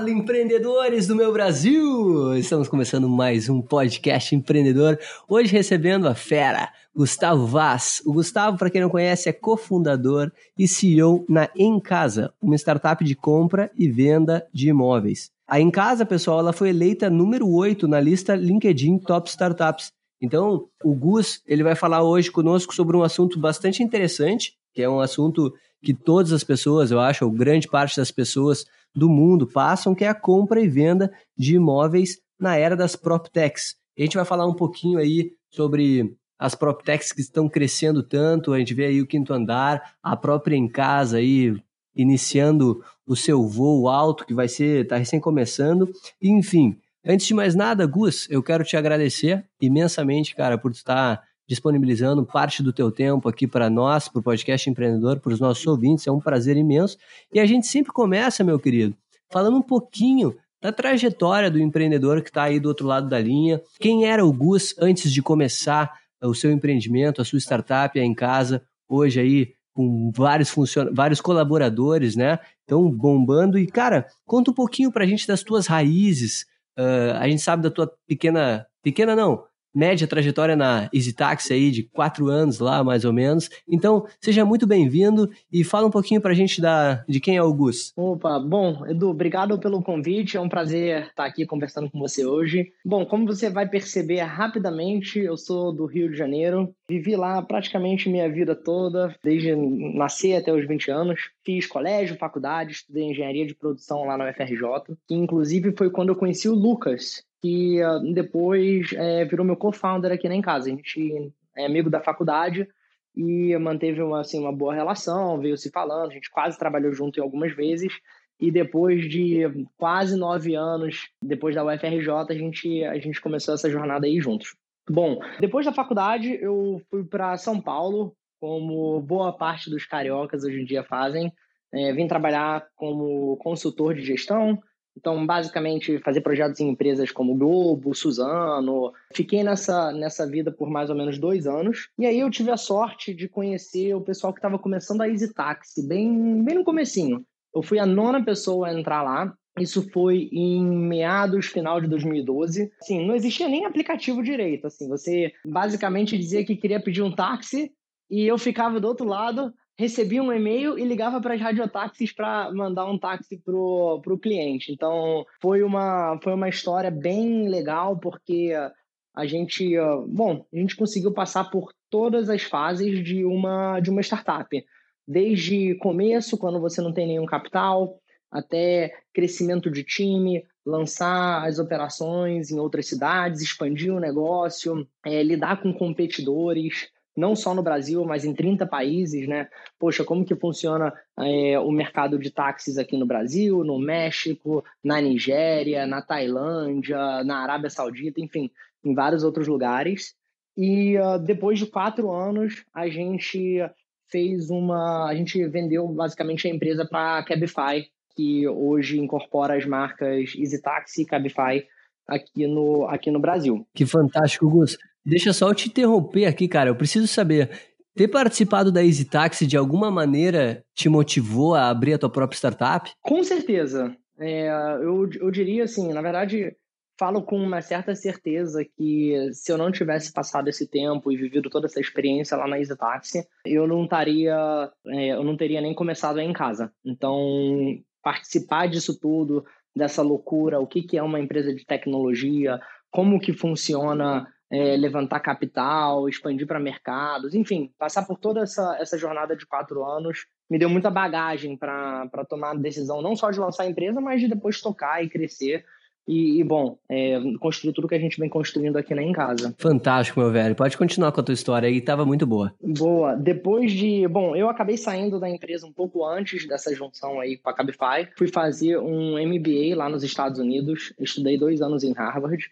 Fala, empreendedores do meu Brasil! Estamos começando mais um podcast empreendedor. Hoje recebendo a fera, Gustavo Vaz. O Gustavo, para quem não conhece, é cofundador e CEO na Em Casa, uma startup de compra e venda de imóveis. A Em Casa, pessoal, ela foi eleita número 8 na lista LinkedIn Top Startups. Então, o Gus, ele vai falar hoje conosco sobre um assunto bastante interessante, que é um assunto que todas as pessoas, eu acho, ou grande parte das pessoas do mundo passam, que é a compra e venda de imóveis na era das PropTechs. A gente vai falar um pouquinho aí sobre as PropTechs que estão crescendo tanto, a gente vê aí o quinto andar, a própria em casa aí iniciando o seu voo alto, que vai ser, tá recém começando, enfim. Antes de mais nada, Gus, eu quero te agradecer imensamente, cara, por estar disponibilizando parte do teu tempo aqui para nós, para o podcast empreendedor, para os nossos ouvintes. É um prazer imenso. E a gente sempre começa, meu querido, falando um pouquinho da trajetória do empreendedor que está aí do outro lado da linha. Quem era o Gus antes de começar o seu empreendimento, a sua startup aí em casa, hoje aí com vários funcion... vários colaboradores, né? Estão bombando. E, cara, conta um pouquinho para a gente das tuas raízes. Uh, a gente sabe da tua pequena. Pequena não, média trajetória na Easy Taxi aí de quatro anos lá, mais ou menos. Então, seja muito bem-vindo e fala um pouquinho pra gente da, de quem é o Gus. Opa, bom, Edu, obrigado pelo convite, é um prazer estar aqui conversando com você hoje. Bom, como você vai perceber rapidamente, eu sou do Rio de Janeiro, vivi lá praticamente minha vida toda, desde nascer até os 20 anos. Fiz colégio, faculdade, estudei engenharia de produção lá na UFRJ, que inclusive foi quando eu conheci o Lucas, que uh, depois é, virou meu co-founder aqui na Em Casa. A gente é amigo da faculdade e manteve uma, assim, uma boa relação, veio se falando, a gente quase trabalhou junto em algumas vezes. E depois de quase nove anos, depois da UFRJ, a gente, a gente começou essa jornada aí juntos. Bom, depois da faculdade, eu fui para São Paulo, como boa parte dos cariocas hoje em dia fazem. É, vim trabalhar como consultor de gestão, então, basicamente, fazer projetos em empresas como Globo, Suzano. Fiquei nessa, nessa vida por mais ou menos dois anos. E aí eu tive a sorte de conhecer o pessoal que estava começando a Easy Taxi, bem, bem no comecinho. Eu fui a nona pessoa a entrar lá. Isso foi em meados, final de 2012. Assim, não existia nem aplicativo direito. Assim, você basicamente dizia que queria pedir um táxi e eu ficava do outro lado recebia um e-mail e ligava para as radiotáxis para mandar um táxi pro, pro cliente. Então, foi uma, foi uma história bem legal, porque a gente, bom, a gente conseguiu passar por todas as fases de uma, de uma startup. Desde começo, quando você não tem nenhum capital, até crescimento de time, lançar as operações em outras cidades, expandir o negócio, é, lidar com competidores, não só no Brasil, mas em 30 países, né? Poxa, como que funciona é, o mercado de táxis aqui no Brasil, no México, na Nigéria, na Tailândia, na Arábia Saudita, enfim, em vários outros lugares. E uh, depois de quatro anos, a gente fez uma. A gente vendeu basicamente a empresa para a Cabify, que hoje incorpora as marcas EasyTaxi e Cabify aqui no, aqui no Brasil. Que fantástico, Gus. Deixa só eu te interromper aqui, cara. Eu preciso saber. Ter participado da Easy Taxi de alguma maneira te motivou a abrir a tua própria startup? Com certeza. É, eu, eu diria assim, na verdade, falo com uma certa certeza que se eu não tivesse passado esse tempo e vivido toda essa experiência lá na EasyTaxi, eu não estaria, é, eu não teria nem começado em casa. Então, participar disso tudo, dessa loucura, o que, que é uma empresa de tecnologia, como que funciona é, levantar capital, expandir para mercados, enfim, passar por toda essa, essa jornada de quatro anos me deu muita bagagem para tomar a decisão não só de lançar a empresa, mas de depois tocar e crescer e, e, bom, é, construir tudo que a gente vem construindo aqui na em casa. Fantástico, meu velho. Pode continuar com a tua história aí, tava muito boa. Boa. Depois de. Bom, eu acabei saindo da empresa um pouco antes dessa junção aí com a Cabify. Fui fazer um MBA lá nos Estados Unidos. Estudei dois anos em Harvard.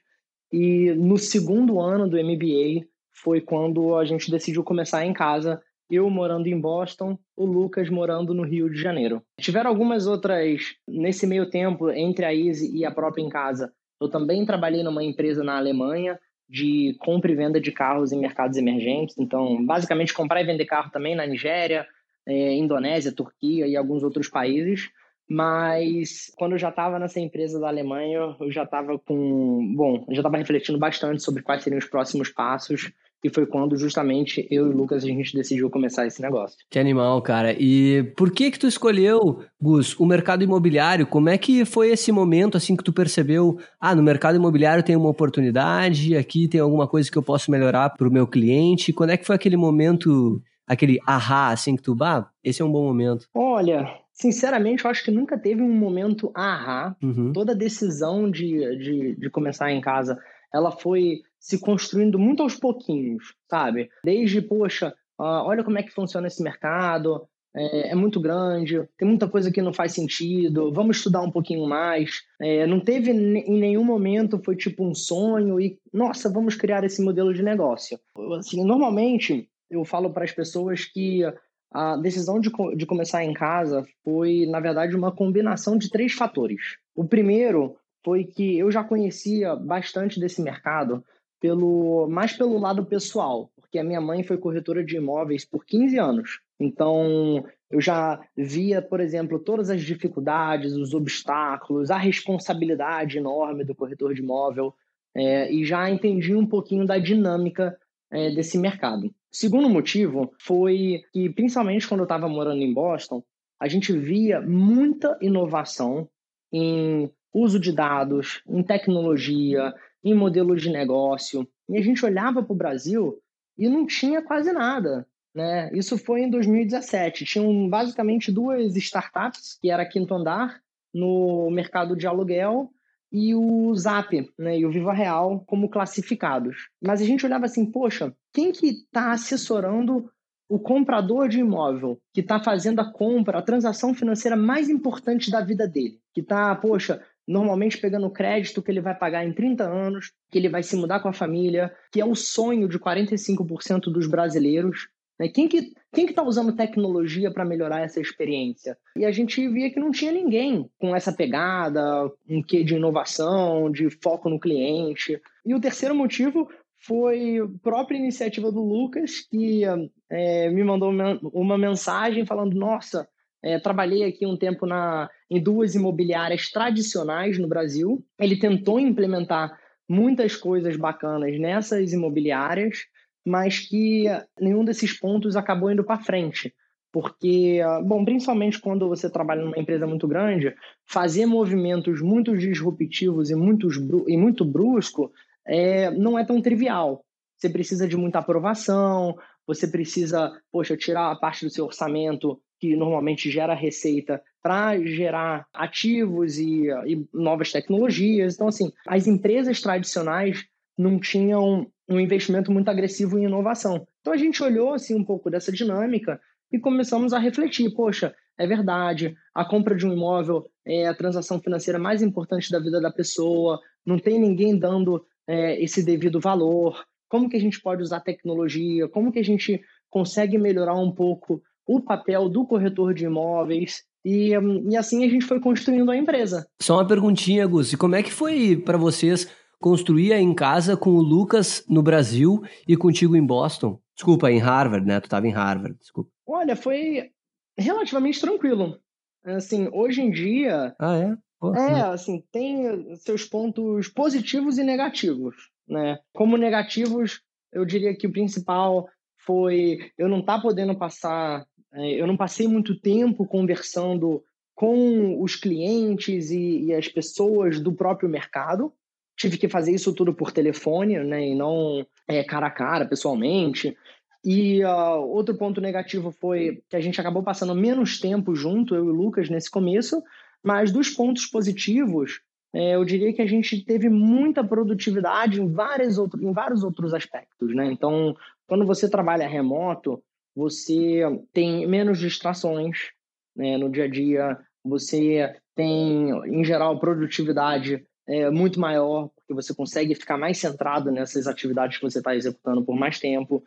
E no segundo ano do MBA foi quando a gente decidiu começar em casa eu morando em Boston, o Lucas morando no Rio de Janeiro. Tiveram algumas outras nesse meio tempo entre a Easy e a própria em casa. Eu também trabalhei numa empresa na Alemanha de compra e venda de carros em mercados emergentes. Então, basicamente comprar e vender carro também na Nigéria, é, Indonésia, Turquia e alguns outros países. Mas quando eu já estava nessa empresa da Alemanha, eu já estava com. Bom, eu já estava refletindo bastante sobre quais seriam os próximos passos e foi quando justamente eu e o Lucas a gente decidiu começar esse negócio. Que animal, cara. E por que que tu escolheu, Gus, o mercado imobiliário? Como é que foi esse momento assim que tu percebeu, ah, no mercado imobiliário tem uma oportunidade, aqui tem alguma coisa que eu posso melhorar para o meu cliente? Quando é que foi aquele momento, aquele ahá, assim que tu, bah, esse é um bom momento? Olha, sinceramente, eu acho que nunca teve um momento ahá. Uhum. Toda decisão de, de, de começar em casa, ela foi se construindo muito aos pouquinhos, sabe? Desde, poxa, uh, olha como é que funciona esse mercado, é, é, muito grande, tem muita coisa que não faz sentido, vamos estudar um pouquinho mais. É, não teve em nenhum momento, foi tipo um sonho e, nossa, vamos criar esse modelo de negócio. Assim, normalmente, eu falo para as pessoas que a decisão de, de começar em casa foi, na verdade, uma combinação de três fatores. O primeiro foi que eu já conhecia bastante desse mercado, pelo mais pelo lado pessoal, porque a minha mãe foi corretora de imóveis por 15 anos. Então, eu já via, por exemplo, todas as dificuldades, os obstáculos, a responsabilidade enorme do corretor de imóvel é, e já entendi um pouquinho da dinâmica é, desse mercado. Segundo motivo foi que, principalmente quando eu estava morando em Boston, a gente via muita inovação em uso de dados, em tecnologia, em modelos de negócio. E a gente olhava para o Brasil e não tinha quase nada. Né? Isso foi em 2017. Tinham basicamente duas startups, que era Quinto Andar, no mercado de aluguel, e o Zap né, e o Viva Real como classificados. Mas a gente olhava assim, poxa, quem que está assessorando o comprador de imóvel, que está fazendo a compra, a transação financeira mais importante da vida dele, que está, poxa, normalmente pegando crédito que ele vai pagar em 30 anos, que ele vai se mudar com a família, que é o sonho de 45% dos brasileiros. Né? Quem que quem que está usando tecnologia para melhorar essa experiência? E a gente via que não tinha ninguém com essa pegada, um quê de inovação, de foco no cliente. E o terceiro motivo foi a própria iniciativa do Lucas, que é, me mandou uma mensagem falando: Nossa, é, trabalhei aqui um tempo na, em duas imobiliárias tradicionais no Brasil. Ele tentou implementar muitas coisas bacanas nessas imobiliárias, mas que nenhum desses pontos acabou indo para frente. Porque, bom, principalmente quando você trabalha numa empresa muito grande, fazer movimentos muito disruptivos e, muitos, e muito brusco é, não é tão trivial. Você precisa de muita aprovação, você precisa, poxa, tirar a parte do seu orçamento que normalmente gera receita para gerar ativos e, e, novas tecnologias. Então, assim, as empresas tradicionais não tinham um investimento muito agressivo em inovação. Então, a gente olhou assim um pouco dessa dinâmica e começamos a refletir, poxa, é verdade, a compra de um imóvel é a transação financeira mais importante da vida da pessoa, não tem ninguém dando é, esse devido valor, como que a gente pode usar tecnologia, como que a gente consegue melhorar um pouco o papel do corretor de imóveis. E, e assim a gente foi construindo a empresa. Só uma perguntinha, Gus. E como é que foi para vocês construir em casa com o Lucas no Brasil e contigo em Boston? Desculpa, em Harvard, né? Tu estava em Harvard, desculpa. Olha, foi relativamente tranquilo. Assim, hoje em dia, ah, é? Pô, é, assim, tem seus pontos positivos e negativos, né? Como negativos, eu diria que o principal foi eu não estar tá podendo passar, eu não passei muito tempo conversando com os clientes e, e, as pessoas do próprio mercado. Tive que fazer isso tudo por telefone, né, e não é, cara a cara, pessoalmente. E uh, outro ponto negativo foi que a gente acabou passando menos tempo junto, eu e o Lucas, nesse começo, mas dos pontos positivos, é, eu diria que a gente teve muita produtividade em, várias outro, em vários outros aspectos. Né? Então, quando você trabalha remoto, você tem menos distrações né, no dia a dia, você tem, em geral, produtividade é, muito maior, porque você consegue ficar mais centrado nessas atividades que você está executando por mais tempo.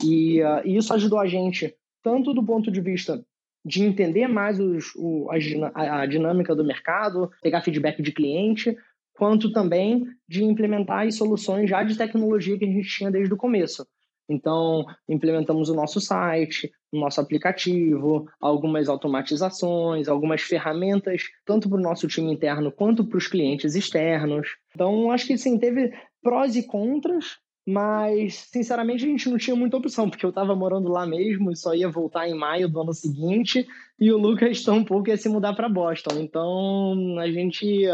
E, uh, e, isso ajudou a gente, tanto do ponto de vista de entender mais os, o, a, a dinâmica do mercado, pegar feedback de cliente, quanto também de implementar as soluções já de tecnologia que a gente tinha desde o começo. Então, implementamos o nosso site, o nosso aplicativo, algumas automatizações, algumas ferramentas, tanto para o nosso time interno quanto para os clientes externos. Então, acho que sim, teve prós e contras, mas sinceramente a gente não tinha muita opção, porque eu estava morando lá mesmo e só ia voltar em maio do ano seguinte, e o Lucas tão pouco ia se mudar para Boston. Então, a gente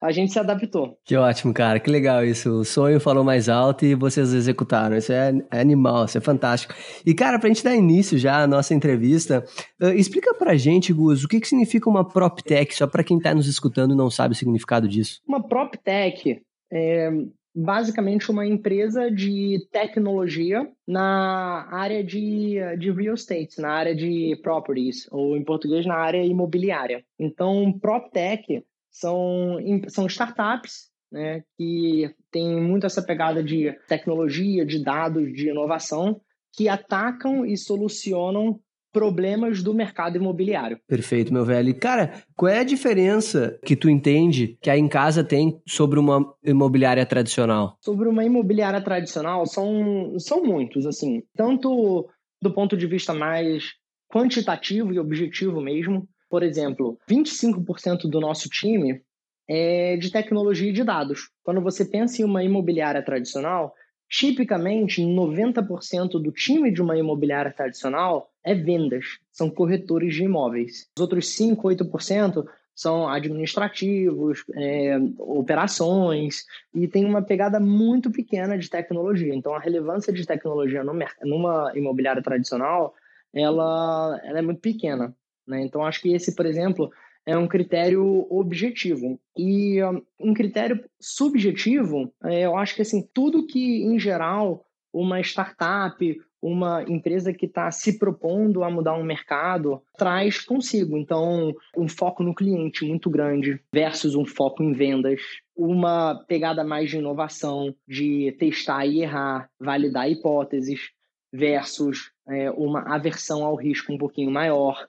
a gente se adaptou. Que ótimo, cara. Que legal isso. O sonho falou mais alto e vocês executaram. Isso é, é animal, isso é fantástico. E, cara, pra gente dar início já à nossa entrevista, uh, explica pra gente, Gus, o que, que significa uma PropTech, só para quem tá nos escutando e não sabe o significado disso. Uma PropTech é basicamente uma empresa de tecnologia na área de, de real estate, na área de properties, ou em português, na área imobiliária. Então, PropTech são, são startups né, que têm muito essa pegada de tecnologia, de dados, de inovação, que atacam e solucionam problemas do mercado imobiliário. Perfeito, meu velho. E, cara, qual é a diferença que tu entende que a Em Casa tem sobre uma imobiliária tradicional? Sobre uma imobiliária tradicional, são, são muitos, assim. Tanto do ponto de vista mais quantitativo e objetivo mesmo, por exemplo, 25% do nosso time é de tecnologia e de dados. Quando você pensa em uma imobiliária tradicional, tipicamente 90% do time de uma imobiliária tradicional é vendas, são corretores de imóveis. Os outros 5, 8% são administrativos, é, operações, e tem uma pegada muito pequena de tecnologia. Então, a relevância de tecnologia numa imobiliária tradicional, ela, ela é muito pequena. Né? Então, acho que esse, por exemplo, é um critério objetivo. E um critério subjetivo, é, eu acho que assim, tudo que, em geral, uma startup, uma empresa que está se propondo a mudar um mercado traz consigo. Então, um foco no cliente muito grande versus um foco em vendas, uma pegada mais de inovação, de testar e errar, validar hipóteses, versus é, uma aversão ao risco um pouquinho maior.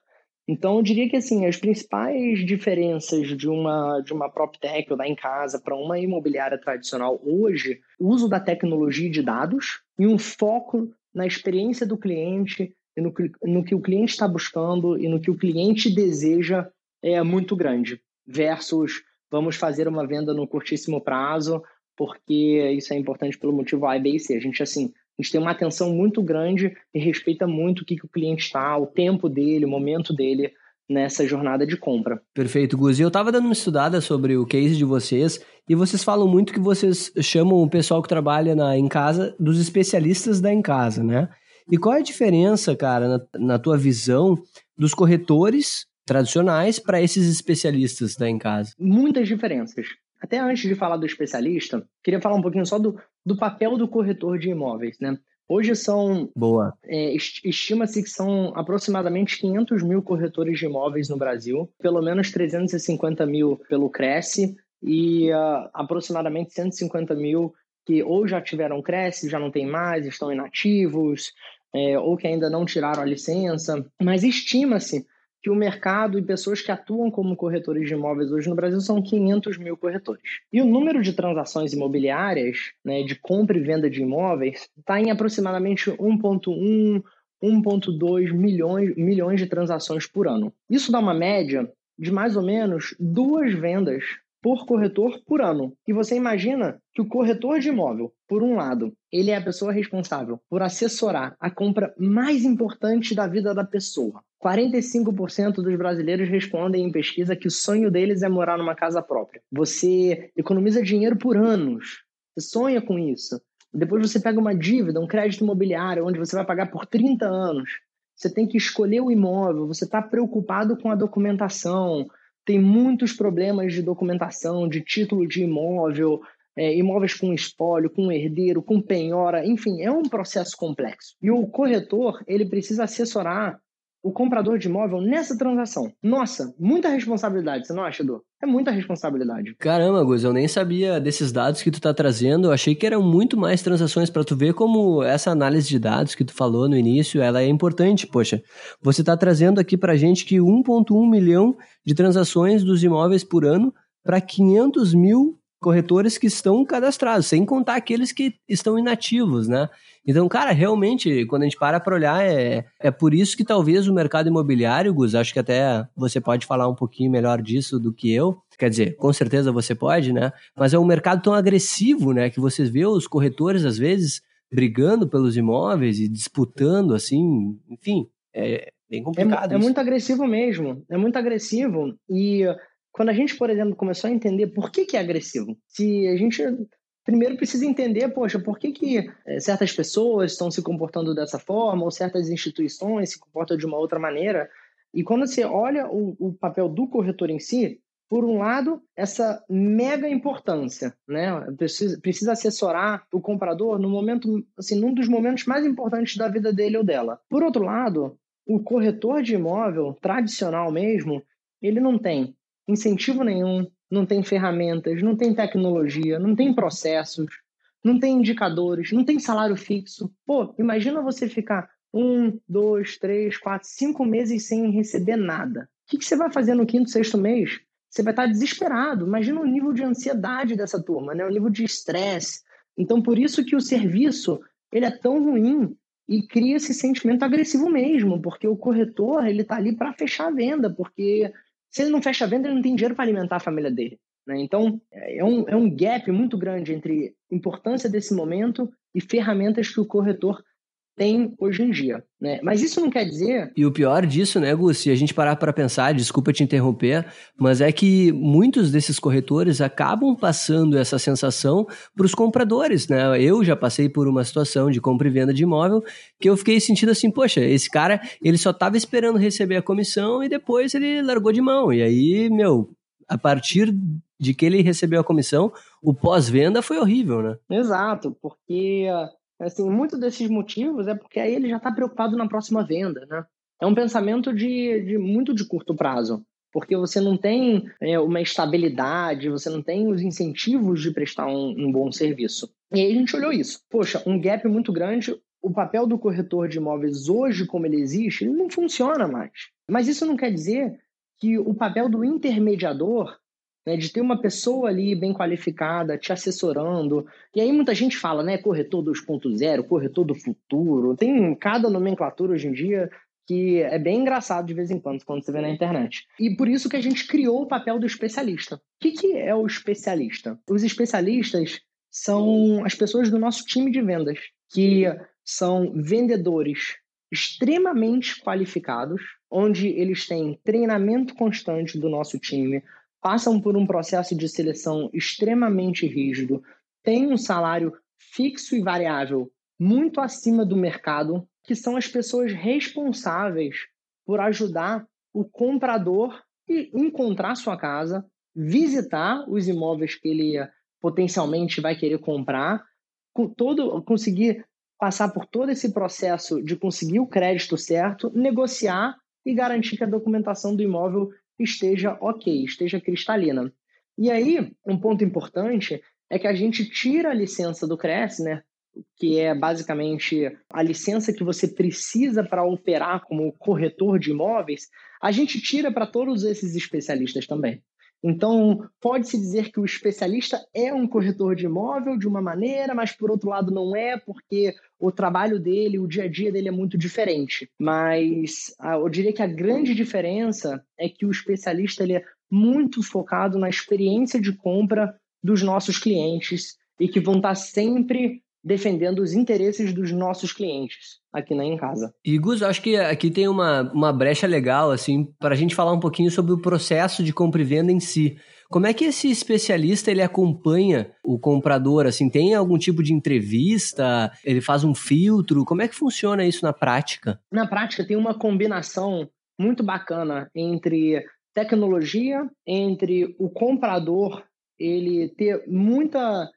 Então, eu diria que assim, as principais diferenças de uma de uma PropTech ou da em casa para uma imobiliária tradicional hoje, o uso da tecnologia de dados e um foco na experiência do cliente e no, no que o cliente está buscando e no que o cliente deseja é muito grande, versus vamos fazer uma venda no curtíssimo prazo, porque isso é importante pelo motivo A, B e C. A gente, assim, a gente tem uma atenção muito grande e respeita muito o que, que o cliente está, o tempo dele, o momento dele nessa jornada de compra. Perfeito, Gus. E eu estava dando uma estudada sobre o case de vocês e vocês falam muito que vocês chamam o pessoal que trabalha na, em casa dos especialistas da em casa, né? E qual é a diferença, cara, na, na tua visão dos corretores tradicionais para esses especialistas da em casa? Muitas diferenças. Até antes de falar do especialista, queria falar um pouquinho só do, do papel do corretor de imóveis, né? Hoje são. Boa. É, Estima-se que são aproximadamente 500 mil corretores de imóveis no Brasil, pelo menos 350 mil pelo Cresce e uh, aproximadamente 150 mil que ou já tiveram Cresce, já não tem mais, estão inativos, é, ou que ainda não tiraram a licença. Mas estima-se que o mercado e pessoas que atuam como corretores de imóveis hoje no Brasil são 500 mil corretores. E o número de transações imobiliárias, né, de compra e venda de imóveis, está em aproximadamente 1,1 1,2 milhões, milhões de transações por ano. Isso dá uma média de mais ou menos duas vendas por corretor por ano. E você imagina que o corretor de imóvel, por um lado, ele é a pessoa responsável por assessorar a compra mais importante da vida da pessoa. 45% dos brasileiros respondem em pesquisa que o sonho deles é morar numa casa própria. Você economiza dinheiro por anos. Você sonha com isso. Depois você pega uma dívida, um crédito imobiliário, onde você vai pagar por 30 anos. Você tem que escolher o imóvel, você está preocupado com a documentação, tem muitos problemas de documentação, de título de imóvel, é, imóveis com espólio, com herdeiro, com penhora, enfim, é um processo complexo. E o corretor, ele precisa assessorar o comprador de imóvel nessa transação. Nossa, muita responsabilidade, você não acha, Edu? É muita responsabilidade. Caramba, Gus, eu nem sabia desses dados que tu tá trazendo. Eu achei que eram muito mais transações para tu ver como essa análise de dados que tu falou no início, ela é importante, poxa. Você tá trazendo aqui pra gente que 1.1 milhão de transações dos imóveis por ano para 500 mil corretores que estão cadastrados, sem contar aqueles que estão inativos, né? Então, cara, realmente, quando a gente para para olhar, é, é por isso que talvez o mercado imobiliário, Gus, acho que até você pode falar um pouquinho melhor disso do que eu. Quer dizer, com certeza você pode, né? Mas é um mercado tão agressivo, né? Que você vê os corretores, às vezes, brigando pelos imóveis e disputando, assim, enfim, é bem complicado. É, é muito agressivo mesmo, é muito agressivo. E quando a gente, por exemplo, começou a entender por que, que é agressivo, se a gente primeiro precisa entender, poxa, por que, que é, certas pessoas estão se comportando dessa forma, ou certas instituições se comportam de uma outra maneira. E quando você olha o, o papel do corretor em si, por um lado, essa mega importância, né? Precisa, precisa assessorar o comprador no momento, assim, num dos momentos mais importantes da vida dele ou dela. Por outro lado, o corretor de imóvel tradicional mesmo, ele não tem incentivo nenhum, não tem ferramentas, não tem tecnologia, não tem processos, não tem indicadores, não tem salário fixo. Pô, imagina você ficar um, dois, três, quatro, cinco meses sem receber nada. O que, você vai fazer no quinto, sexto mês? Você vai estar desesperado. Imagina o nível de ansiedade dessa turma, né? o nível de estresse. Então, por isso que o serviço ele é tão ruim e cria esse sentimento agressivo mesmo, porque o corretor ele está ali para fechar a venda, porque se ele não fecha a venda, ele não tem dinheiro para alimentar a família dele. Né? Então, é um, é um gap muito grande entre importância desse momento e ferramentas que o corretor tem hoje em dia, né? Mas isso não quer dizer... E o pior disso, né, Gus, se a gente parar para pensar, desculpa te interromper, mas é que muitos desses corretores acabam passando essa sensação para os compradores, né? Eu já passei por uma situação de compra e venda de imóvel que eu fiquei sentindo assim, poxa, esse cara, ele só estava esperando receber a comissão e depois ele largou de mão. E aí, meu, a partir de que ele recebeu a comissão, o pós-venda foi horrível, né? Exato, porque Assim, muito desses motivos é porque aí ele já está preocupado na próxima venda, né? É um pensamento de, de muito de curto prazo, porque você não tem é, uma estabilidade, você não tem os incentivos de prestar um, um bom serviço. E aí a gente olhou isso. Poxa, um gap muito grande, o papel do corretor de imóveis hoje, como ele existe, ele não funciona mais. Mas isso não quer dizer que o papel do intermediador né, de ter uma pessoa ali bem qualificada te assessorando. E aí muita gente fala, né, corretor 2.0, corretor do futuro. Tem cada nomenclatura hoje em dia que é bem engraçado de vez em quando, quando você vê na internet. E por isso que a gente criou o papel do especialista. O que, que é o especialista? Os especialistas são as pessoas do nosso time de vendas, que são vendedores extremamente qualificados, onde eles têm treinamento constante do nosso time, passam por um processo de seleção extremamente rígido, têm um salário fixo e variável muito acima do mercado, que são as pessoas responsáveis por ajudar o comprador a encontrar sua casa, visitar os imóveis que ele potencialmente vai querer comprar, com todo, conseguir passar por todo esse processo de conseguir o crédito certo, negociar e garantir que a documentação do imóvel esteja ok, esteja cristalina. E aí, um ponto importante é que a gente tira a licença do CRES, né? que é basicamente a licença que você precisa para operar como corretor de imóveis, a gente tira para todos esses especialistas também. Então, pode-se dizer que o especialista é um corretor de imóvel de uma maneira, mas por outro lado não é, porque o trabalho dele, o dia a dia dele é muito diferente. Mas eu diria que a grande diferença é que o especialista ele é muito focado na experiência de compra dos nossos clientes e que vão estar sempre defendendo os interesses dos nossos clientes aqui na Em Casa. E Gus, acho que aqui tem uma, uma brecha legal assim para a gente falar um pouquinho sobre o processo de compra e venda em si. Como é que esse especialista ele acompanha o comprador? Assim, tem algum tipo de entrevista? Ele faz um filtro? Como é que funciona isso na prática? Na prática tem uma combinação muito bacana entre tecnologia, entre o comprador ele ter muita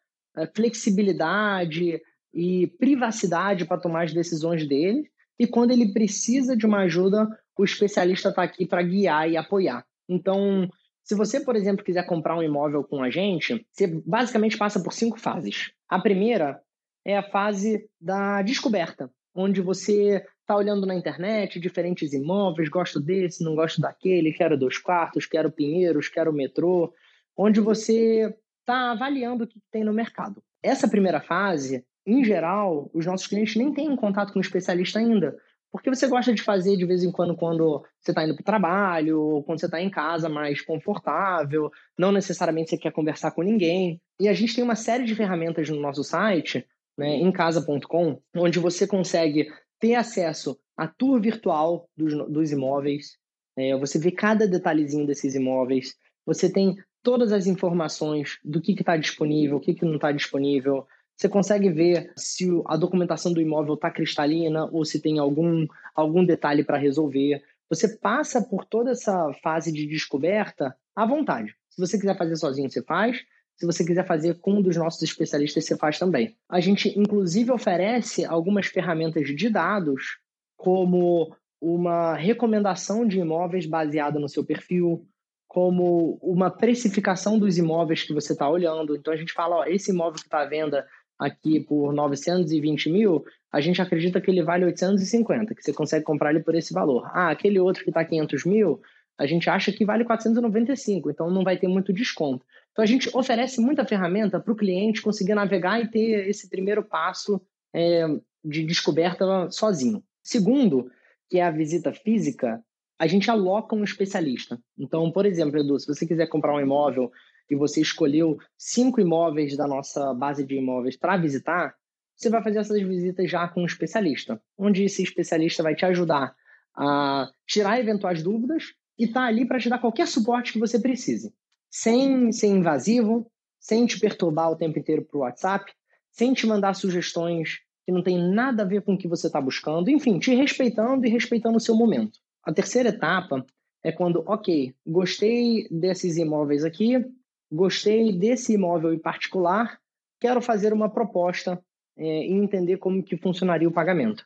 flexibilidade e privacidade para tomar as decisões dele. E quando ele precisa de uma ajuda, o especialista está aqui para guiar e apoiar. Então, se você, por exemplo, quiser comprar um imóvel com a gente, você basicamente passa por cinco fases. A primeira é a fase da descoberta, onde você está olhando na internet diferentes imóveis, gosto desse, não gosto daquele, quero dois quartos, quero pinheiros, quero metrô, onde você está avaliando o que tem no mercado. Essa primeira fase, em geral, os nossos clientes nem têm contato com o especialista ainda, porque você gosta de fazer de vez em quando quando você está indo para o trabalho, ou quando você está em casa mais confortável, não necessariamente você quer conversar com ninguém. E a gente tem uma série de ferramentas no nosso site, né, emcasa.com, onde você consegue ter acesso à tour virtual dos, dos imóveis, é, você vê cada detalhezinho desses imóveis, você tem todas as informações do que está disponível, o que, que não está disponível. Você consegue ver se a documentação do imóvel está cristalina ou se tem algum, algum detalhe para resolver. Você passa por toda essa fase de descoberta à vontade. Se você quiser fazer sozinho, você faz. Se você quiser fazer com um dos nossos especialistas, você faz também. A gente, inclusive, oferece algumas ferramentas de dados, como uma recomendação de imóveis baseada no seu perfil, como uma precificação dos imóveis que você está olhando. Então a gente fala, ó, esse imóvel que está à venda aqui por 920 mil, a gente acredita que ele vale 850, que você consegue comprar ele por esse valor. Ah, aquele outro que está 500 mil, a gente acha que vale 495, então não vai ter muito desconto. Então a gente oferece muita ferramenta para o cliente conseguir navegar e ter esse primeiro passo é, de descoberta sozinho. Segundo, que é a visita física, a gente aloca um especialista. Então, por exemplo, Edu, se você quiser comprar um imóvel e você escolheu cinco imóveis da nossa base de imóveis para visitar, você vai fazer essas visitas já com um especialista, onde esse especialista vai te ajudar a tirar eventuais dúvidas e tá ali para te dar qualquer suporte que você precise, sem ser invasivo, sem te perturbar o tempo inteiro por WhatsApp, sem te mandar sugestões que não tem nada a ver com o que você está buscando, enfim, te respeitando e respeitando o seu momento. A terceira etapa é quando, ok, gostei desses imóveis aqui, gostei desse imóvel em particular, quero fazer uma proposta é, e entender como que funcionaria o pagamento.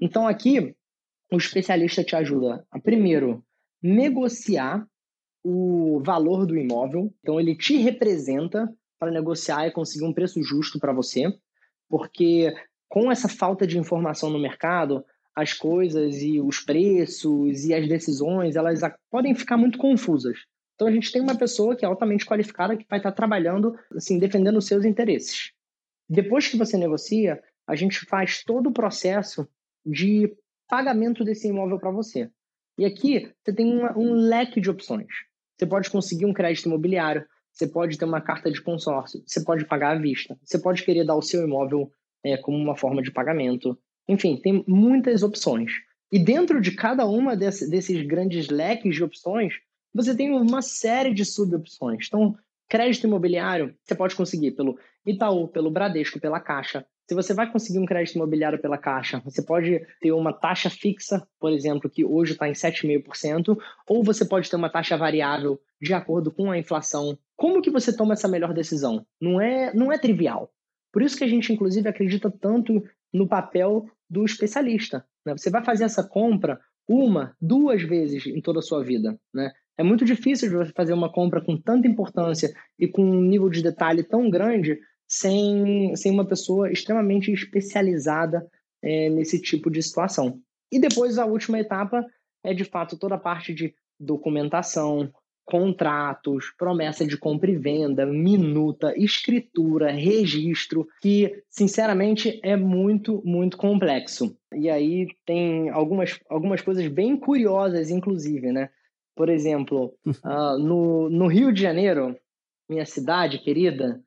Então aqui o especialista te ajuda a primeiro negociar o valor do imóvel. Então ele te representa para negociar e conseguir um preço justo para você, porque com essa falta de informação no mercado, as coisas e os preços e as decisões, elas podem ficar muito confusas. Então a gente tem uma pessoa que é altamente qualificada que vai estar trabalhando, assim, defendendo os seus interesses. Depois que você negocia, a gente faz todo o processo de pagamento desse imóvel para você. E aqui você tem uma, um leque de opções. Você pode conseguir um crédito imobiliário, você pode ter uma carta de consórcio, você pode pagar à vista, você pode querer dar o seu imóvel é, como uma forma de pagamento. Enfim, tem muitas opções. E dentro de cada uma desse, desses grandes leques de opções, você tem uma série de subopções. Então, crédito imobiliário, você pode conseguir pelo Itaú, pelo Bradesco, pela Caixa. Se você vai conseguir um crédito imobiliário pela Caixa, você pode ter uma taxa fixa, por exemplo, que hoje está em 7,5%, ou você pode ter uma taxa variável de acordo com a inflação. Como que você toma essa melhor decisão? Não é, não é trivial. Por isso que a gente, inclusive, acredita tanto no papel do especialista. Né? Você vai fazer essa compra uma, duas vezes em toda a sua vida. Né? É muito difícil de você fazer uma compra com tanta importância e com um nível de detalhe tão grande sem, sem uma pessoa extremamente especializada é, nesse tipo de situação. E depois a última etapa é de fato toda a parte de documentação, contratos, promessa de compra e venda, minuta, escritura, registro, que sinceramente é muito, muito complexo. E aí tem algumas, algumas coisas bem curiosas, inclusive, né? Por exemplo, uh, no, no Rio de Janeiro, minha cidade querida,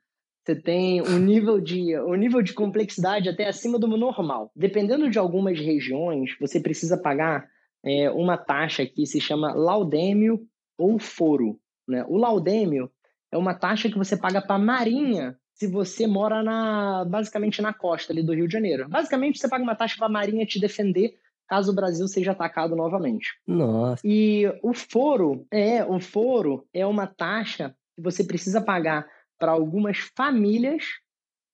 você tem um nível de um nível de complexidade até acima do normal. Dependendo de algumas regiões, você precisa pagar é, uma taxa que se chama laudêmio ou foro. Né? O laudêmio é uma taxa que você paga para a Marinha se você mora na basicamente na costa ali do Rio de Janeiro. Basicamente, você paga uma taxa para a Marinha te defender caso o Brasil seja atacado novamente. Nossa. E o foro é, o foro é uma taxa que você precisa pagar para algumas famílias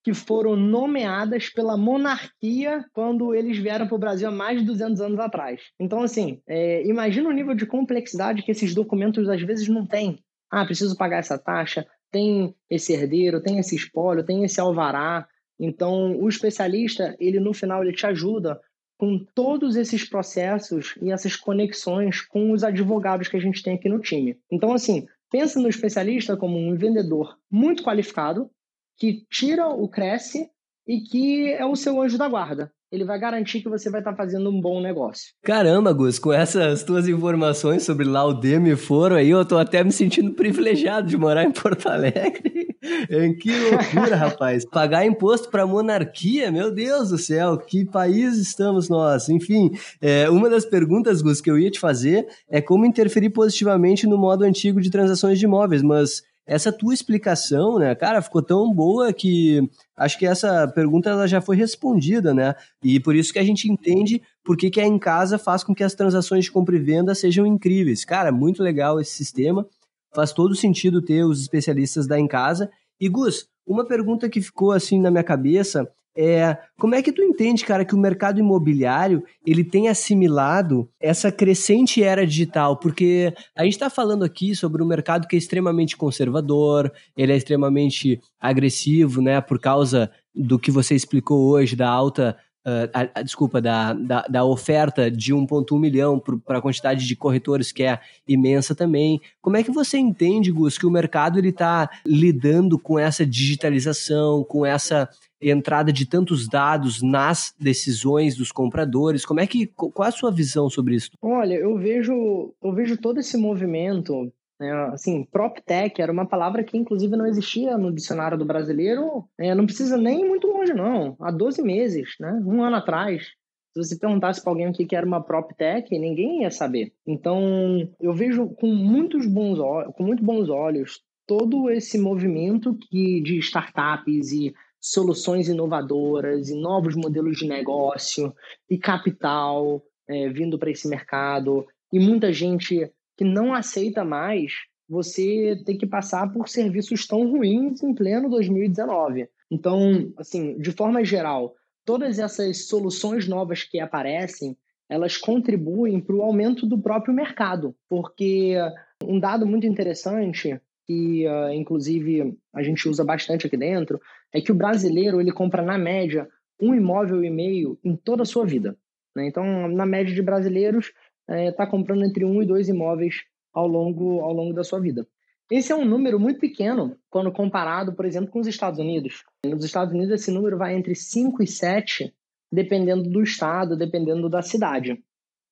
que foram nomeadas pela monarquia quando eles vieram para o Brasil há mais de 200 anos atrás. Então, assim, é, imagina o nível de complexidade que esses documentos às vezes não têm. Ah, preciso pagar essa taxa, tem esse herdeiro, tem esse espólio, tem esse alvará. Então, o especialista, ele no final, ele te ajuda com todos esses processos e essas conexões com os advogados que a gente tem aqui no time. Então, assim, pensa no especialista como um vendedor muito qualificado, que tira o Cresce e que é o seu anjo da guarda. Ele vai garantir que você vai estar fazendo um bom negócio. Caramba, Gus, com essas tuas informações sobre Laudeme Foro aí, eu tô até me sentindo privilegiado de morar em Porto Alegre. que loucura, rapaz. Pagar imposto para monarquia, meu Deus do céu, que país estamos nós? Enfim, é, uma das perguntas, Gus, que eu ia te fazer é como interferir positivamente no modo antigo de transações de imóveis, mas essa tua explicação, né, cara, ficou tão boa que acho que essa pergunta ela já foi respondida, né? E por isso que a gente entende por que, que a em casa faz com que as transações de compra e venda sejam incríveis. Cara, muito legal esse sistema. Faz todo sentido ter os especialistas da em casa. E Gus, uma pergunta que ficou assim na minha cabeça é, como é que tu entende, cara, que o mercado imobiliário ele tem assimilado essa crescente era digital? Porque a gente está falando aqui sobre um mercado que é extremamente conservador, ele é extremamente agressivo, né, por causa do que você explicou hoje da alta Uh, a, a, desculpa, da, da, da, oferta de 1,1 milhão para a quantidade de corretores que é imensa também. Como é que você entende, Gus, que o mercado está lidando com essa digitalização, com essa entrada de tantos dados nas decisões dos compradores? Como é que qual é a sua visão sobre isso? Olha, eu vejo eu vejo todo esse movimento é, assim, PropTech era uma palavra que inclusive não existia no dicionário do brasileiro, é, não precisa nem muito longe não, há 12 meses, né? um ano atrás. Se você perguntasse para alguém o que era uma PropTech, ninguém ia saber. Então, eu vejo com muitos bons olhos, com muito bons olhos todo esse movimento que de startups e soluções inovadoras e novos modelos de negócio e capital é, vindo para esse mercado e muita gente que não aceita mais você ter que passar por serviços tão ruins em pleno 2019. Então, assim, de forma geral, todas essas soluções novas que aparecem, elas contribuem para o aumento do próprio mercado, porque um dado muito interessante que uh, inclusive a gente usa bastante aqui dentro é que o brasileiro ele compra na média um imóvel e meio em toda a sua vida. Né? Então, na média de brasileiros, está é, tá comprando entre um e dois imóveis ao longo, ao longo da sua vida. Esse é um número muito pequeno quando comparado, por exemplo, com os Estados Unidos. Nos Estados Unidos, esse número vai entre 5 e 7, dependendo do estado, dependendo da cidade.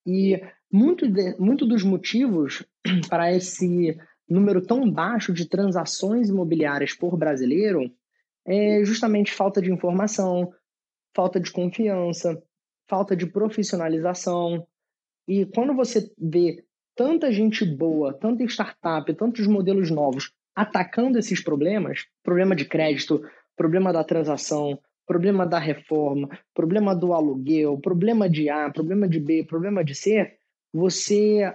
E muito, de, muito dos motivos para esse número tão baixo de transações imobiliárias por brasileiro é justamente falta de informação, falta de confiança, falta de profissionalização, e quando você vê tanta gente boa, tanta startup, tantos modelos novos atacando esses problemas, problema de crédito, problema da transação, problema da reforma, problema do aluguel, problema de A, problema de B, problema de C, você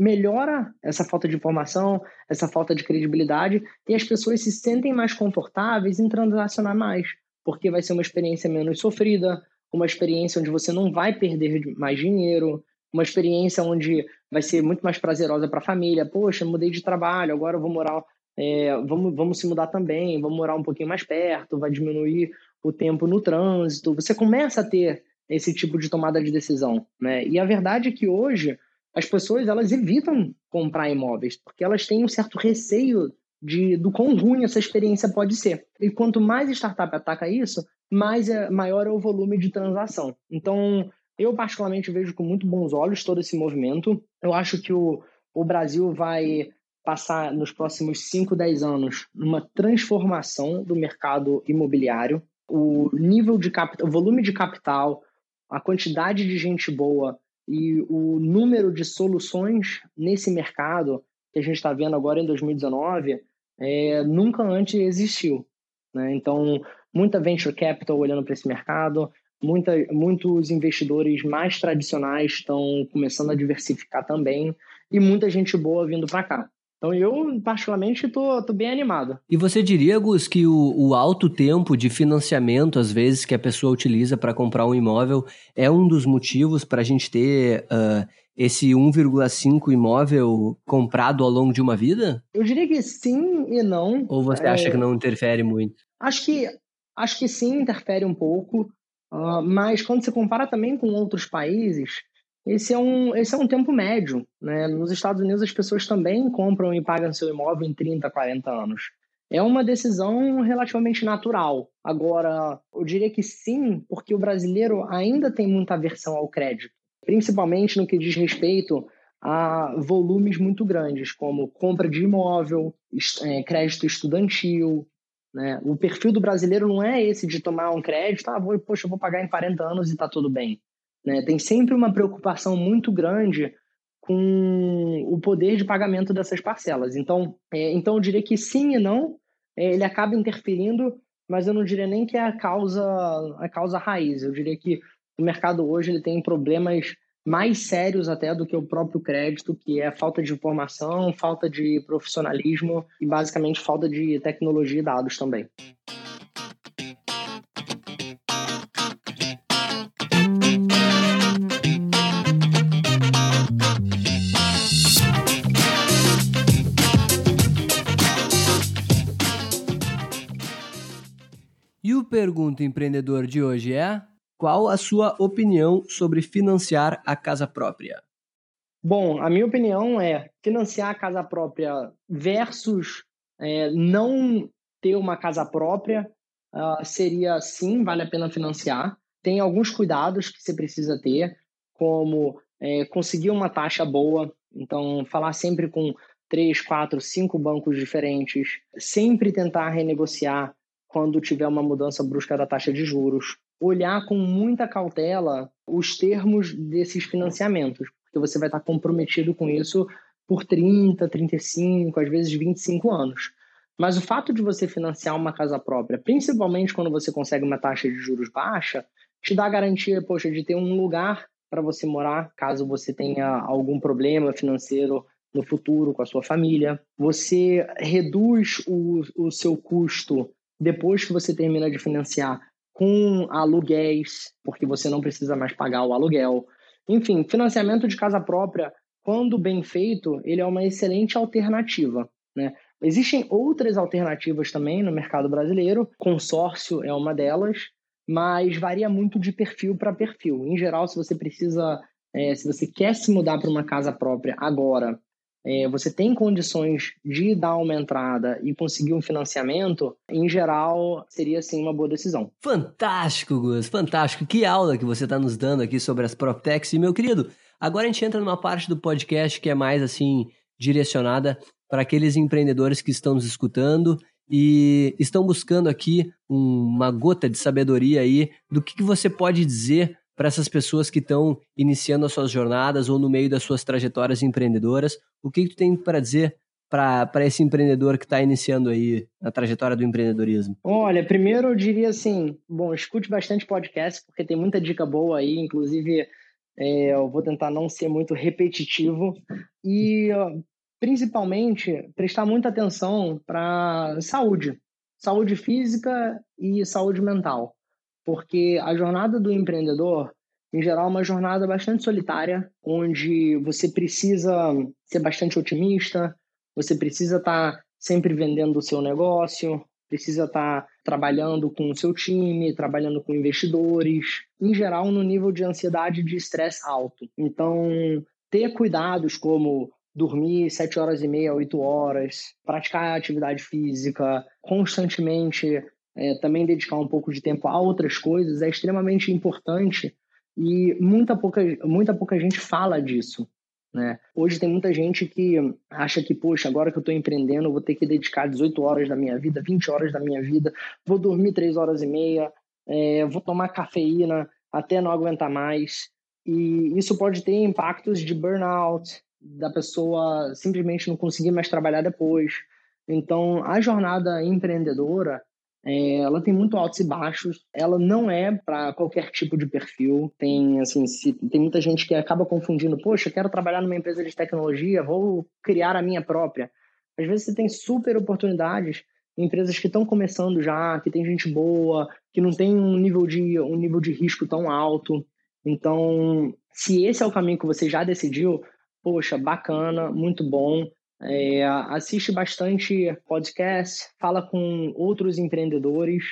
melhora essa falta de informação, essa falta de credibilidade e as pessoas se sentem mais confortáveis em transacionar mais, porque vai ser uma experiência menos sofrida, uma experiência onde você não vai perder mais dinheiro, uma experiência onde vai ser muito mais prazerosa para a família. Poxa, mudei de trabalho, agora eu vou morar, é, vamos, vamos se mudar também, vamos morar um pouquinho mais perto, vai diminuir o tempo no trânsito. Você começa a ter esse tipo de tomada de decisão, né? E a verdade é que hoje as pessoas elas evitam comprar imóveis, porque elas têm um certo receio de, do quão ruim essa experiência pode ser. E quanto mais startup ataca isso, mais é, maior é o volume de transação. Então, eu particularmente vejo com muito bons olhos todo esse movimento. Eu acho que o, o Brasil vai passar nos próximos 5, 10 anos numa transformação do mercado imobiliário. O nível de capital, o volume de capital, a quantidade de gente boa e o número de soluções nesse mercado que a gente está vendo agora em 2019 é, nunca antes existiu. Né? Então, muita venture capital olhando para esse mercado, muita, muitos investidores mais tradicionais estão começando a diversificar também e muita gente boa vindo para cá. Então eu, particularmente, tô, tô bem animado. E você diria, Gus, que o, o alto tempo de financiamento, às vezes, que a pessoa utiliza para comprar um imóvel é um dos motivos para a gente ter uh, esse 1,5 imóvel comprado ao longo de uma vida? Eu diria que sim e não. Ou você acha é... que não interfere muito? Acho que, acho que sim, interfere um pouco. Uh, mas quando você compara também com outros países, esse é um, esse é um tempo médio. Né? Nos Estados Unidos, as pessoas também compram e pagam seu imóvel em 30, 40 anos. É uma decisão relativamente natural. Agora, eu diria que sim, porque o brasileiro ainda tem muita aversão ao crédito, principalmente no que diz respeito a volumes muito grandes, como compra de imóvel, é, crédito estudantil. Né? O perfil do brasileiro não é esse de tomar um crédito, ah, vou, poxa, eu vou pagar em 40 anos e está tudo bem. Né? Tem sempre uma preocupação muito grande com o poder de pagamento dessas parcelas. Então, é, então eu diria que sim e não, é, ele acaba interferindo, mas eu não diria nem que é a causa, a causa raiz. Eu diria que o mercado hoje ele tem problemas mais sérios até do que o próprio crédito, que é falta de informação, falta de profissionalismo e basicamente falta de tecnologia e dados também. Pergunta empreendedor de hoje é: qual a sua opinião sobre financiar a casa própria? Bom, a minha opinião é financiar a casa própria versus é, não ter uma casa própria uh, seria sim, vale a pena financiar. Tem alguns cuidados que você precisa ter, como é, conseguir uma taxa boa. Então, falar sempre com três, quatro, cinco bancos diferentes, sempre tentar renegociar quando tiver uma mudança brusca da taxa de juros. Olhar com muita cautela os termos desses financiamentos, porque você vai estar comprometido com isso por 30, 35, às vezes 25 anos. Mas o fato de você financiar uma casa própria, principalmente quando você consegue uma taxa de juros baixa, te dá a garantia, poxa, de ter um lugar para você morar, caso você tenha algum problema financeiro no futuro com a sua família. Você reduz o, o seu custo depois que você termina de financiar com aluguéis, porque você não precisa mais pagar o aluguel. Enfim, financiamento de casa própria, quando bem feito, ele é uma excelente alternativa. Né? Existem outras alternativas também no mercado brasileiro, consórcio é uma delas, mas varia muito de perfil para perfil. Em geral, se você precisa, é, se você quer se mudar para uma casa própria agora é, você tem condições de dar uma entrada e conseguir um financiamento, em geral, seria sim uma boa decisão. Fantástico, Gus, fantástico. Que aula que você está nos dando aqui sobre as PropTechs. E, meu querido, agora a gente entra numa parte do podcast que é mais assim direcionada para aqueles empreendedores que estão nos escutando e estão buscando aqui uma gota de sabedoria aí do que, que você pode dizer para essas pessoas que estão iniciando as suas jornadas ou no meio das suas trajetórias empreendedoras. O que, que tu tem para dizer para esse empreendedor que está iniciando aí a trajetória do empreendedorismo? Olha, primeiro eu diria assim, bom, escute bastante podcast, porque tem muita dica boa aí, inclusive é, eu vou tentar não ser muito repetitivo e principalmente prestar muita atenção para saúde, saúde física e saúde mental porque a jornada do empreendedor, em geral, é uma jornada bastante solitária, onde você precisa ser bastante otimista, você precisa estar tá sempre vendendo o seu negócio, precisa estar tá trabalhando com o seu time, trabalhando com investidores, em geral, no nível de ansiedade e de estresse alto. Então, ter cuidados como dormir sete horas e meia, oito horas, praticar atividade física constantemente, é, também dedicar um pouco de tempo a outras coisas é extremamente importante e muita pouca, muita pouca gente fala disso. Né? Hoje tem muita gente que acha que, poxa, agora que eu estou empreendendo, eu vou ter que dedicar 18 horas da minha vida, 20 horas da minha vida, vou dormir 3 horas e meia, é, vou tomar cafeína até não aguentar mais. E isso pode ter impactos de burnout, da pessoa simplesmente não conseguir mais trabalhar depois. Então, a jornada empreendedora, é, ela tem muito altos e baixos. Ela não é para qualquer tipo de perfil. Tem assim, se, tem muita gente que acaba confundindo. Poxa, quero trabalhar numa empresa de tecnologia, vou criar a minha própria. Às vezes você tem super oportunidades em empresas que estão começando já, que tem gente boa, que não tem um nível de um nível de risco tão alto. Então, se esse é o caminho que você já decidiu, poxa, bacana, muito bom. É, assiste bastante podcast, fala com outros empreendedores,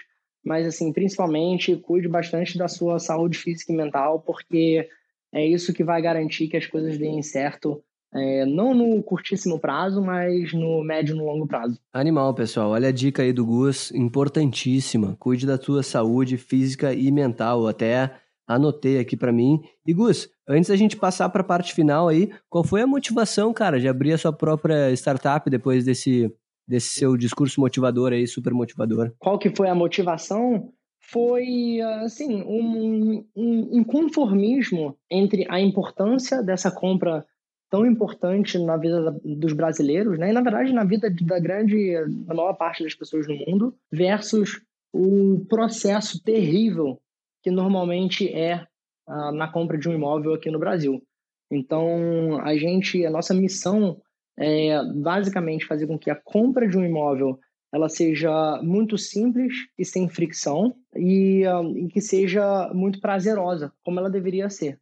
mas assim, principalmente cuide bastante da sua saúde física e mental, porque é isso que vai garantir que as coisas deem certo é, não no curtíssimo prazo, mas no médio e no longo prazo. Animal, pessoal. Olha a dica aí do Gus, importantíssima. Cuide da tua saúde física e mental. Até anotei aqui para mim. E Gus, antes da gente passar para a parte final aí, qual foi a motivação, cara, de abrir a sua própria startup depois desse desse seu discurso motivador aí, super motivador? Qual que foi a motivação? Foi, assim, um, um inconformismo entre a importância dessa compra tão importante na vida dos brasileiros, né? E na verdade na vida da grande, da maior parte das pessoas no mundo, versus o processo terrível que normalmente é uh, na compra de um imóvel aqui no Brasil. Então, a gente, a nossa missão é basicamente fazer com que a compra de um imóvel ela seja muito simples e sem fricção e, uh, e que seja muito prazerosa, como ela deveria ser.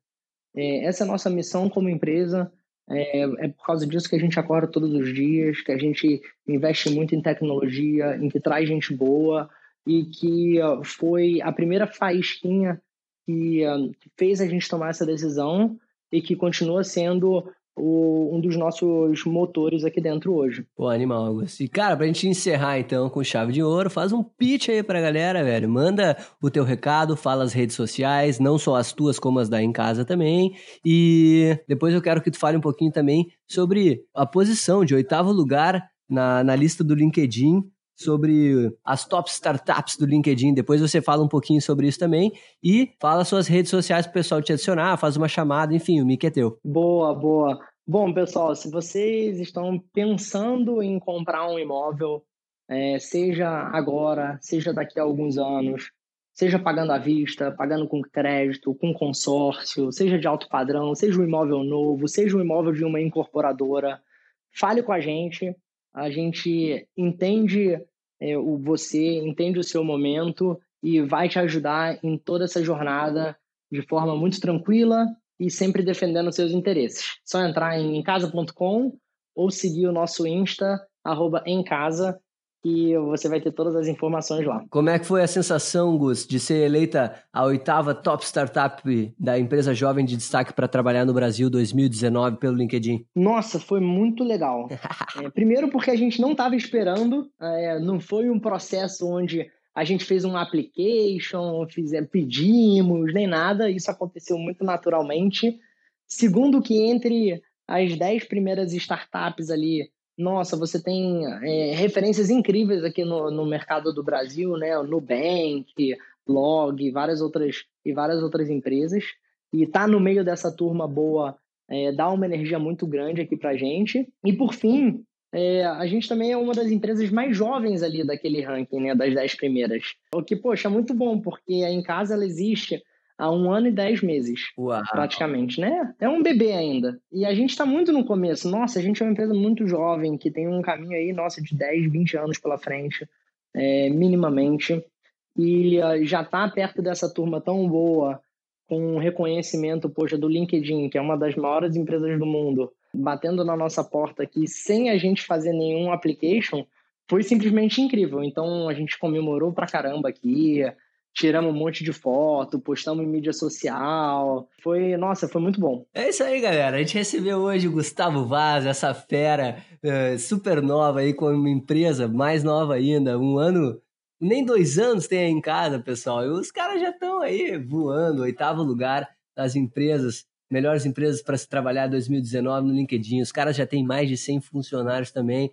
É, essa é a nossa missão como empresa. É, é, por causa disso que a gente acorda todos os dias, que a gente investe muito em tecnologia, em que traz gente boa, e que foi a primeira faísquinha que, que, fez a gente tomar essa decisão e que continua sendo o, um dos nossos motores aqui dentro hoje. Pô, animal, Augusto. E, cara, pra gente encerrar então com chave de ouro, faz um pitch aí pra galera, velho. Manda o teu recado, fala as redes sociais, não só as tuas, como as da em casa também. E depois eu quero que tu fale um pouquinho também sobre a posição de oitavo lugar na, na lista do LinkedIn sobre as top startups do LinkedIn. Depois você fala um pouquinho sobre isso também e fala suas redes sociais para o pessoal te adicionar, faz uma chamada, enfim, o mic é teu. Boa, boa. Bom, pessoal, se vocês estão pensando em comprar um imóvel, é, seja agora, seja daqui a alguns anos, seja pagando à vista, pagando com crédito, com consórcio, seja de alto padrão, seja um imóvel novo, seja um imóvel de uma incorporadora, fale com a gente a gente entende é, o você, entende o seu momento e vai te ajudar em toda essa jornada de forma muito tranquila e sempre defendendo seus interesses. Só entrar em casa.com ou seguir o nosso Insta, arroba em casa, que você vai ter todas as informações lá. Como é que foi a sensação, Gus, de ser eleita a oitava top startup da empresa jovem de destaque para trabalhar no Brasil 2019 pelo LinkedIn? Nossa, foi muito legal. é, primeiro porque a gente não estava esperando, é, não foi um processo onde a gente fez um application, fizemos, pedimos, nem nada, isso aconteceu muito naturalmente. Segundo que entre as dez primeiras startups ali nossa, você tem é, referências incríveis aqui no, no mercado do Brasil, né? O Nubank, Blog, várias outras e várias outras empresas. E tá no meio dessa turma boa é, dá uma energia muito grande aqui pra gente. E por fim, é, a gente também é uma das empresas mais jovens ali daquele ranking, né? Das 10 primeiras. O que, poxa, é muito bom, porque Em Casa ela existe há um ano e dez meses, Uau. praticamente, né? É um bebê ainda. E a gente está muito no começo. Nossa, a gente é uma empresa muito jovem, que tem um caminho aí, nossa, de 10, 20 anos pela frente, é, minimamente. E uh, já está perto dessa turma tão boa, com reconhecimento, poxa, do LinkedIn, que é uma das maiores empresas do mundo, batendo na nossa porta aqui, sem a gente fazer nenhum application, foi simplesmente incrível. Então, a gente comemorou pra caramba aqui, tiramos um monte de foto, postamos em mídia social. Foi, nossa, foi muito bom. É isso aí, galera. A gente recebeu hoje o Gustavo Vaz, essa fera uh, super nova aí, com uma empresa mais nova ainda, um ano. Nem dois anos tem aí em casa, pessoal. E os caras já estão aí voando, oitavo lugar das empresas, melhores empresas para se trabalhar 2019 no LinkedIn. Os caras já têm mais de 100 funcionários também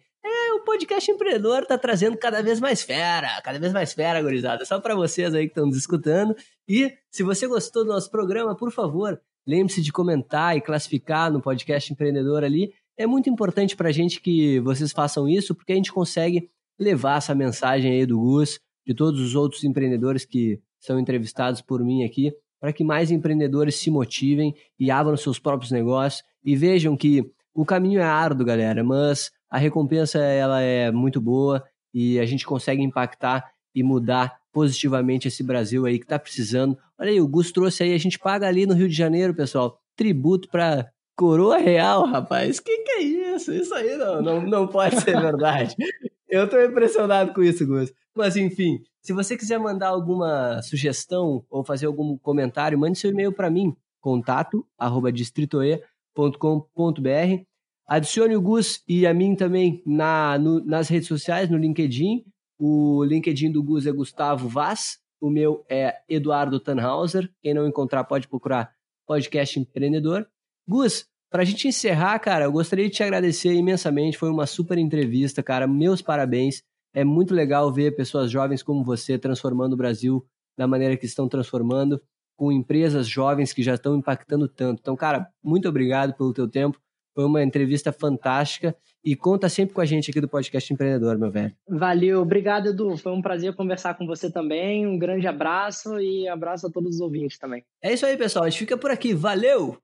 podcast empreendedor tá trazendo cada vez mais fera, cada vez mais fera, gurizada. Só para vocês aí que estão nos escutando. E se você gostou do nosso programa, por favor, lembre-se de comentar e classificar no podcast empreendedor ali. É muito importante para a gente que vocês façam isso, porque a gente consegue levar essa mensagem aí do Gus, de todos os outros empreendedores que são entrevistados por mim aqui, para que mais empreendedores se motivem e abram seus próprios negócios e vejam que o caminho é árduo, galera, mas a recompensa ela é muito boa e a gente consegue impactar e mudar positivamente esse Brasil aí que está precisando. Olha aí, o Gus trouxe aí, a gente paga ali no Rio de Janeiro, pessoal, tributo para coroa real, rapaz. Que que é isso? Isso aí não, não, não pode ser verdade. Eu estou impressionado com isso, Gus. Mas enfim, se você quiser mandar alguma sugestão ou fazer algum comentário, mande seu e-mail para mim, contato@distritoe.com.br. Adicione o Gus e a mim também na, no, nas redes sociais, no LinkedIn. O LinkedIn do Gus é Gustavo Vaz, o meu é Eduardo Tannhauser. Quem não encontrar pode procurar Podcast Empreendedor. Gus, para a gente encerrar, cara, eu gostaria de te agradecer imensamente. Foi uma super entrevista, cara. Meus parabéns. É muito legal ver pessoas jovens como você transformando o Brasil da maneira que estão transformando, com empresas jovens que já estão impactando tanto. Então, cara, muito obrigado pelo teu tempo. Foi uma entrevista fantástica e conta sempre com a gente aqui do Podcast Empreendedor, meu velho. Valeu, obrigado, Edu. Foi um prazer conversar com você também. Um grande abraço e abraço a todos os ouvintes também. É isso aí, pessoal. A gente fica por aqui. Valeu!